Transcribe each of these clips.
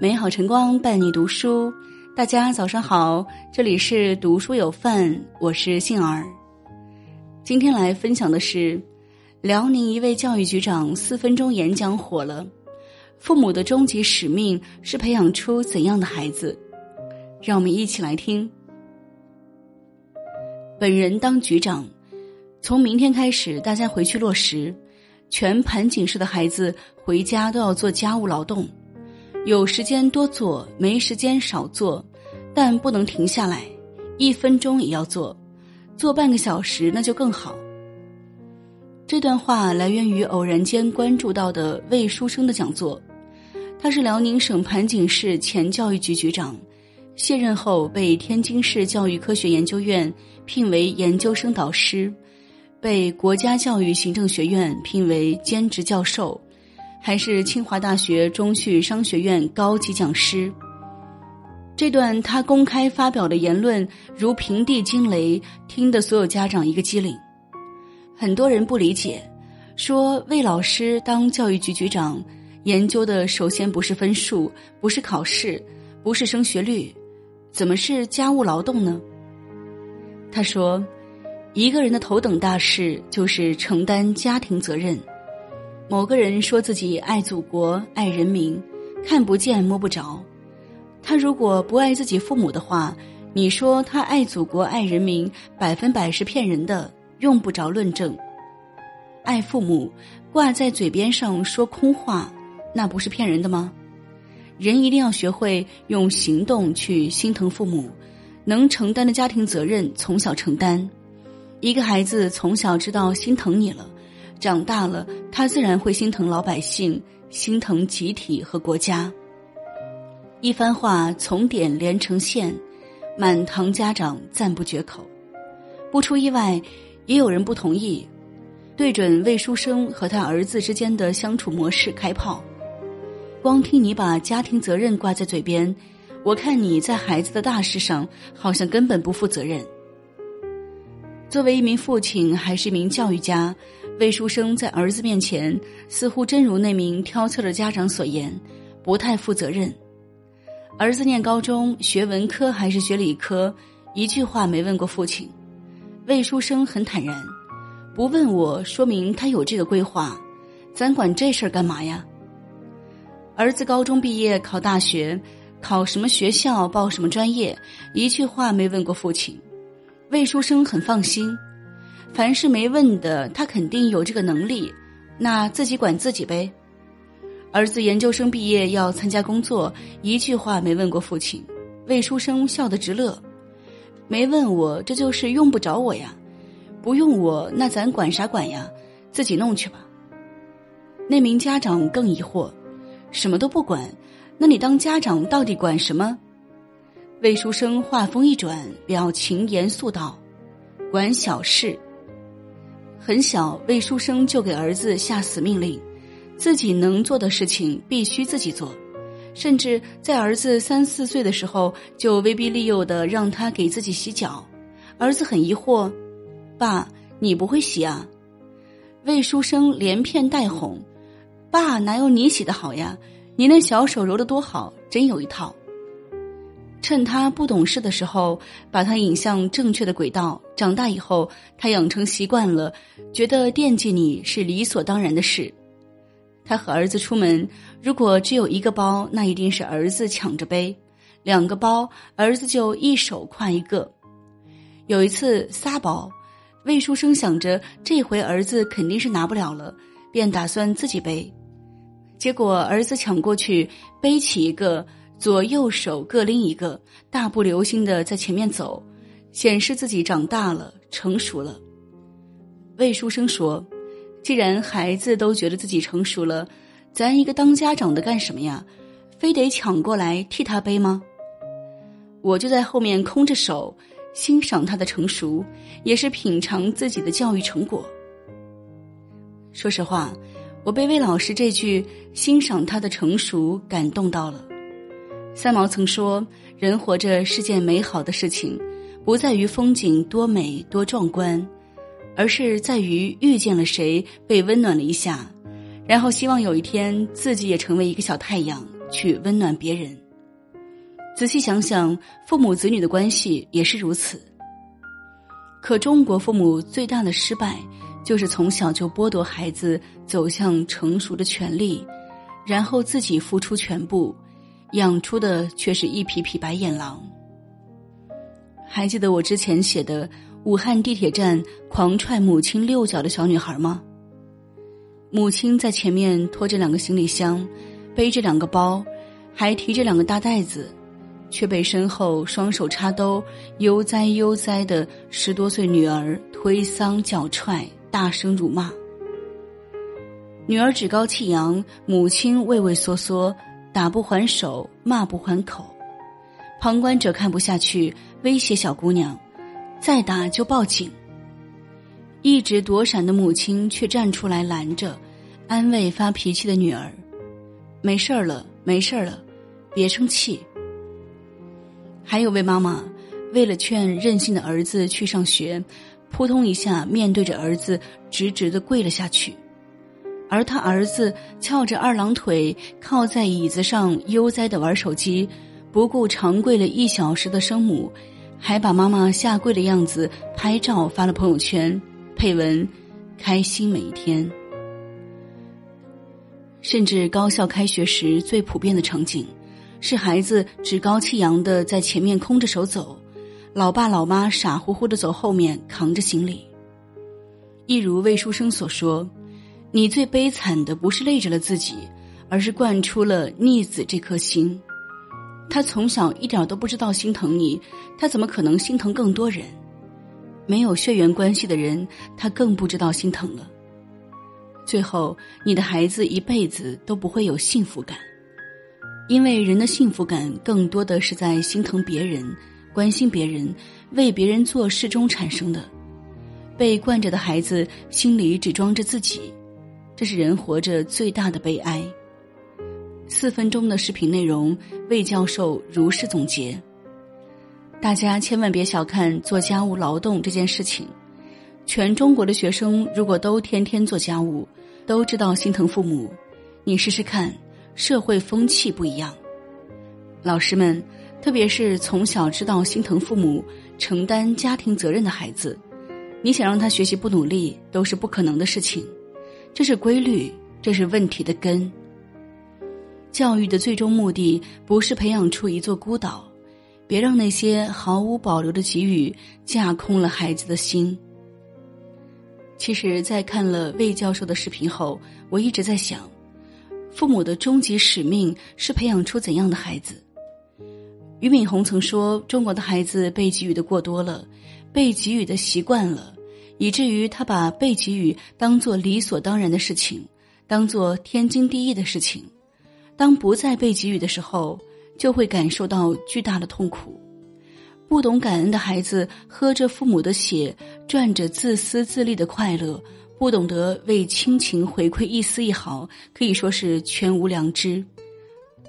美好晨光伴你读书，大家早上好，这里是读书有范，我是杏儿。今天来分享的是，辽宁一位教育局长四分钟演讲火了。父母的终极使命是培养出怎样的孩子？让我们一起来听。本人当局长，从明天开始，大家回去落实，全盘锦市的孩子回家都要做家务劳动。有时间多做，没时间少做，但不能停下来，一分钟也要做，做半个小时那就更好。这段话来源于偶然间关注到的魏书生的讲座，他是辽宁省盘锦市前教育局局长，卸任后被天津市教育科学研究院聘为研究生导师，被国家教育行政学院聘为兼职教授。还是清华大学中序商学院高级讲师。这段他公开发表的言论如平地惊雷，听得所有家长一个机灵。很多人不理解，说魏老师当教育局局长，研究的首先不是分数，不是考试，不是升学率，怎么是家务劳动呢？他说，一个人的头等大事就是承担家庭责任。某个人说自己爱祖国、爱人民，看不见摸不着。他如果不爱自己父母的话，你说他爱祖国、爱人民，百分百是骗人的，用不着论证。爱父母挂在嘴边上说空话，那不是骗人的吗？人一定要学会用行动去心疼父母，能承担的家庭责任从小承担。一个孩子从小知道心疼你了。长大了，他自然会心疼老百姓，心疼集体和国家。一番话从点连成线，满堂家长赞不绝口。不出意外，也有人不同意，对准魏书生和他儿子之间的相处模式开炮。光听你把家庭责任挂在嘴边，我看你在孩子的大事上好像根本不负责任。作为一名父亲，还是一名教育家。魏书生在儿子面前，似乎真如那名挑刺的家长所言，不太负责任。儿子念高中，学文科还是学理科，一句话没问过父亲。魏书生很坦然，不问我说明他有这个规划，咱管这事儿干嘛呀？儿子高中毕业考大学，考什么学校，报什么专业，一句话没问过父亲。魏书生很放心。凡是没问的，他肯定有这个能力，那自己管自己呗。儿子研究生毕业要参加工作，一句话没问过父亲，魏书生笑得直乐。没问我，这就是用不着我呀，不用我，那咱管啥管呀？自己弄去吧。那名家长更疑惑，什么都不管，那你当家长到底管什么？魏书生话锋一转，表情严肃道：“管小事。”很小，魏书生就给儿子下死命令，自己能做的事情必须自己做，甚至在儿子三四岁的时候，就威逼利诱的让他给自己洗脚。儿子很疑惑：“爸，你不会洗啊？”魏书生连骗带哄：“爸，哪有你洗的好呀？你那小手揉的多好，真有一套。”趁他不懂事的时候，把他引向正确的轨道。长大以后，他养成习惯了，觉得惦记你是理所当然的事。他和儿子出门，如果只有一个包，那一定是儿子抢着背；两个包，儿子就一手挎一个。有一次仨包，魏书生想着这回儿子肯定是拿不了了，便打算自己背。结果儿子抢过去背起一个。左右手各拎一个，大步流星的在前面走，显示自己长大了，成熟了。魏书生说：“既然孩子都觉得自己成熟了，咱一个当家长的干什么呀？非得抢过来替他背吗？”我就在后面空着手，欣赏他的成熟，也是品尝自己的教育成果。说实话，我被魏老师这句“欣赏他的成熟”感动到了。三毛曾说：“人活着是件美好的事情，不在于风景多美多壮观，而是在于遇见了谁，被温暖了一下，然后希望有一天自己也成为一个小太阳，去温暖别人。仔细想想，父母子女的关系也是如此。可中国父母最大的失败，就是从小就剥夺孩子走向成熟的权利，然后自己付出全部，养出的却是一匹匹白眼狼。还记得我之前写的武汉地铁站狂踹母亲六脚的小女孩吗？母亲在前面拖着两个行李箱，背着两个包，还提着两个大袋子，却被身后双手插兜、悠哉悠哉的十多岁女儿推搡脚踹，大声辱骂。女儿趾高气扬，母亲畏畏缩缩，打不还手，骂不还口。旁观者看不下去，威胁小姑娘：“再打就报警。”一直躲闪的母亲却站出来拦着，安慰发脾气的女儿：“没事儿了，没事儿了，别生气。”还有位妈妈，为了劝任性的儿子去上学，扑通一下面对着儿子直直的跪了下去，而他儿子翘着二郎腿靠在椅子上悠哉的玩手机。不顾长跪了一小时的生母，还把妈妈下跪的样子拍照发了朋友圈，配文“开心每一天”。甚至高校开学时最普遍的场景，是孩子趾高气扬的在前面空着手走，老爸老妈傻乎乎的走后面扛着行李。一如魏书生所说：“你最悲惨的不是累着了自己，而是惯出了逆子这颗心。”他从小一点都不知道心疼你，他怎么可能心疼更多人？没有血缘关系的人，他更不知道心疼了。最后，你的孩子一辈子都不会有幸福感，因为人的幸福感更多的是在心疼别人、关心别人、为别人做事中产生的。被惯着的孩子心里只装着自己，这是人活着最大的悲哀。四分钟的视频内容，魏教授如是总结：大家千万别小看做家务劳动这件事情。全中国的学生如果都天天做家务，都知道心疼父母，你试试看，社会风气不一样。老师们，特别是从小知道心疼父母、承担家庭责任的孩子，你想让他学习不努力，都是不可能的事情。这是规律，这是问题的根。教育的最终目的不是培养出一座孤岛，别让那些毫无保留的给予架空了孩子的心。其实，在看了魏教授的视频后，我一直在想，父母的终极使命是培养出怎样的孩子？俞敏洪曾说，中国的孩子被给予的过多了，被给予的习惯了，以至于他把被给予当做理所当然的事情，当做天经地义的事情。当不再被给予的时候，就会感受到巨大的痛苦。不懂感恩的孩子，喝着父母的血，赚着自私自利的快乐，不懂得为亲情回馈一丝一毫，可以说是全无良知。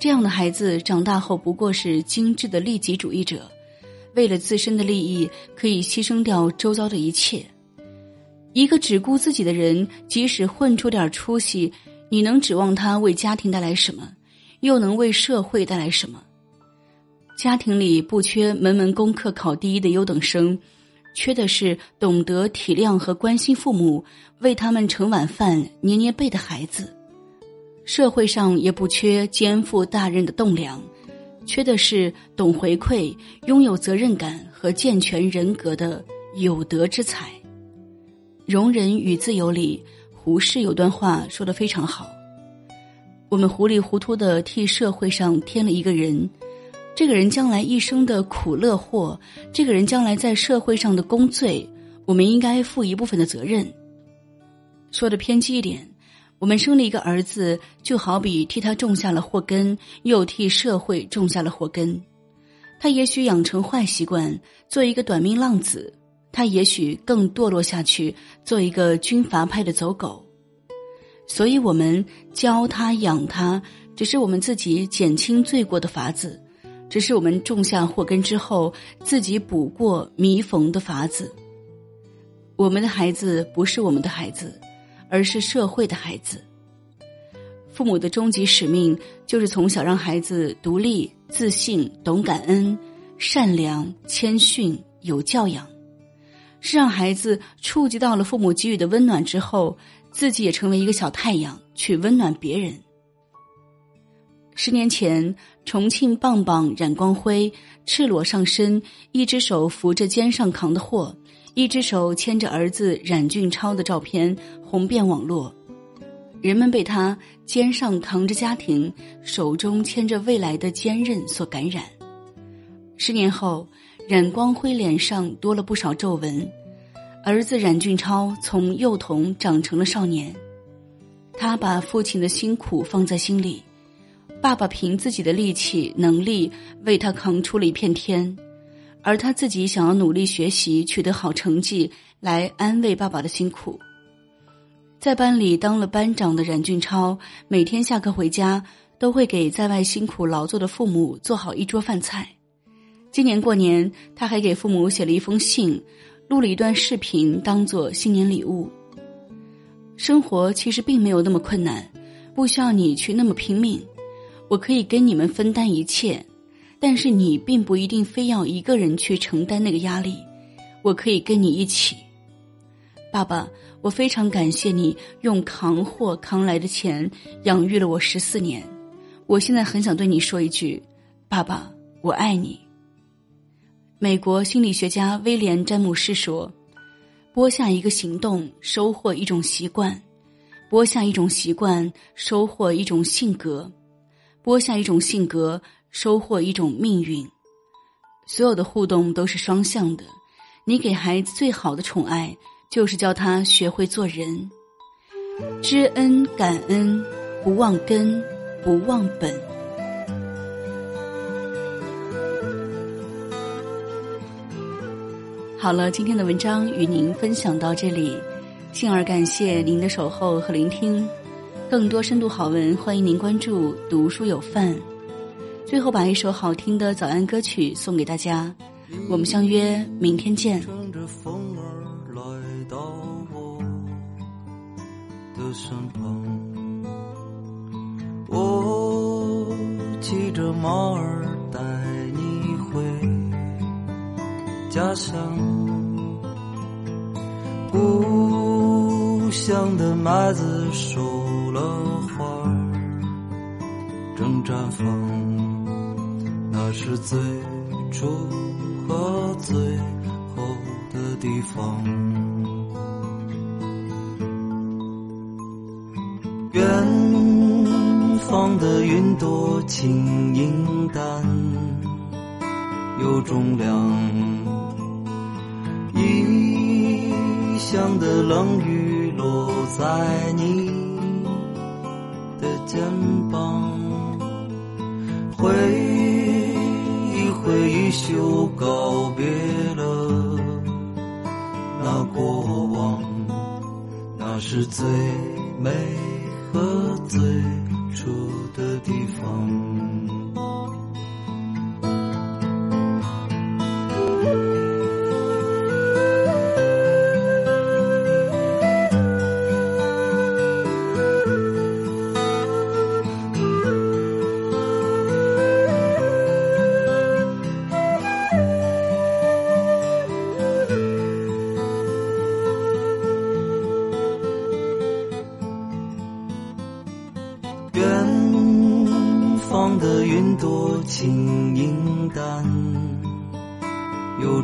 这样的孩子长大后不过是精致的利己主义者，为了自身的利益可以牺牲掉周遭的一切。一个只顾自己的人，即使混出点出息。你能指望他为家庭带来什么，又能为社会带来什么？家庭里不缺门门功课考第一的优等生，缺的是懂得体谅和关心父母、为他们盛晚饭、捏捏背的孩子。社会上也不缺肩负大任的栋梁，缺的是懂回馈、拥有责任感和健全人格的有德之才。容忍与自由里。胡适有段话说的非常好：“我们糊里糊涂的替社会上添了一个人，这个人将来一生的苦乐祸，这个人将来在社会上的功罪，我们应该负一部分的责任。说的偏激一点，我们生了一个儿子，就好比替他种下了祸根，又替社会种下了祸根。他也许养成坏习惯，做一个短命浪子。”他也许更堕落下去，做一个军阀派的走狗。所以，我们教他养他，只是我们自己减轻罪过的法子，只是我们种下祸根之后自己补过弥缝的法子。我们的孩子不是我们的孩子，而是社会的孩子。父母的终极使命就是从小让孩子独立、自信、懂感恩、善良、谦逊、有教养，是让孩子触及到了父母给予的温暖之后，自己也成为一个小太阳，去温暖别人。十年前，重庆棒棒冉光辉赤裸上身，一只手扶着肩上扛的货，一只手牵着儿子冉俊超的照片红遍网络。人们被他肩上扛着家庭，手中牵着未来的坚韧所感染。十年后，冉光辉脸上多了不少皱纹，儿子冉俊超从幼童长成了少年。他把父亲的辛苦放在心里。爸爸凭自己的力气、能力为他扛出了一片天，而他自己想要努力学习，取得好成绩，来安慰爸爸的辛苦。在班里当了班长的冉俊超，每天下课回家都会给在外辛苦劳作的父母做好一桌饭菜。今年过年，他还给父母写了一封信，录了一段视频，当做新年礼物。生活其实并没有那么困难，不需要你去那么拼命。我可以跟你们分担一切，但是你并不一定非要一个人去承担那个压力。我可以跟你一起，爸爸，我非常感谢你用扛货扛来的钱养育了我十四年。我现在很想对你说一句，爸爸，我爱你。美国心理学家威廉·詹姆士说：“播下一个行动，收获一种习惯；播下一种习惯，收获一种性格。”播下一种性格，收获一种命运。所有的互动都是双向的。你给孩子最好的宠爱，就是教他学会做人。知恩感恩，不忘根，不忘本。好了，今天的文章与您分享到这里，幸而感谢您的守候和聆听。更多深度好文，欢迎您关注“读书有范”。最后，把一首好听的早安歌曲送给大家。我们相约明天见。乘着风儿来到我的身旁，我骑着马儿带家乡。故乡的麦子熟。了花正绽放，那是最初和最后的地方。远方的云朵轻盈淡，有重量。异乡的冷雨落在你的。肩膀，挥一挥衣袖，告别了那过往，那是最美和最初的地方。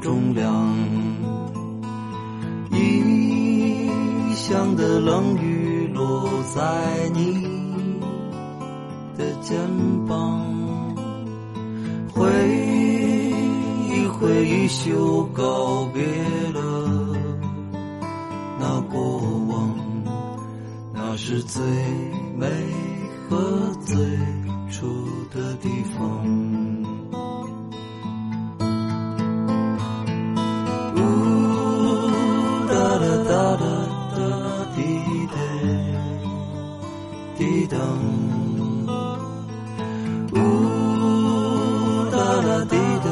重量。异乡的冷雨落在你的肩膀，挥一挥衣袖，告别了那过往，那是最美和最。初的地方。be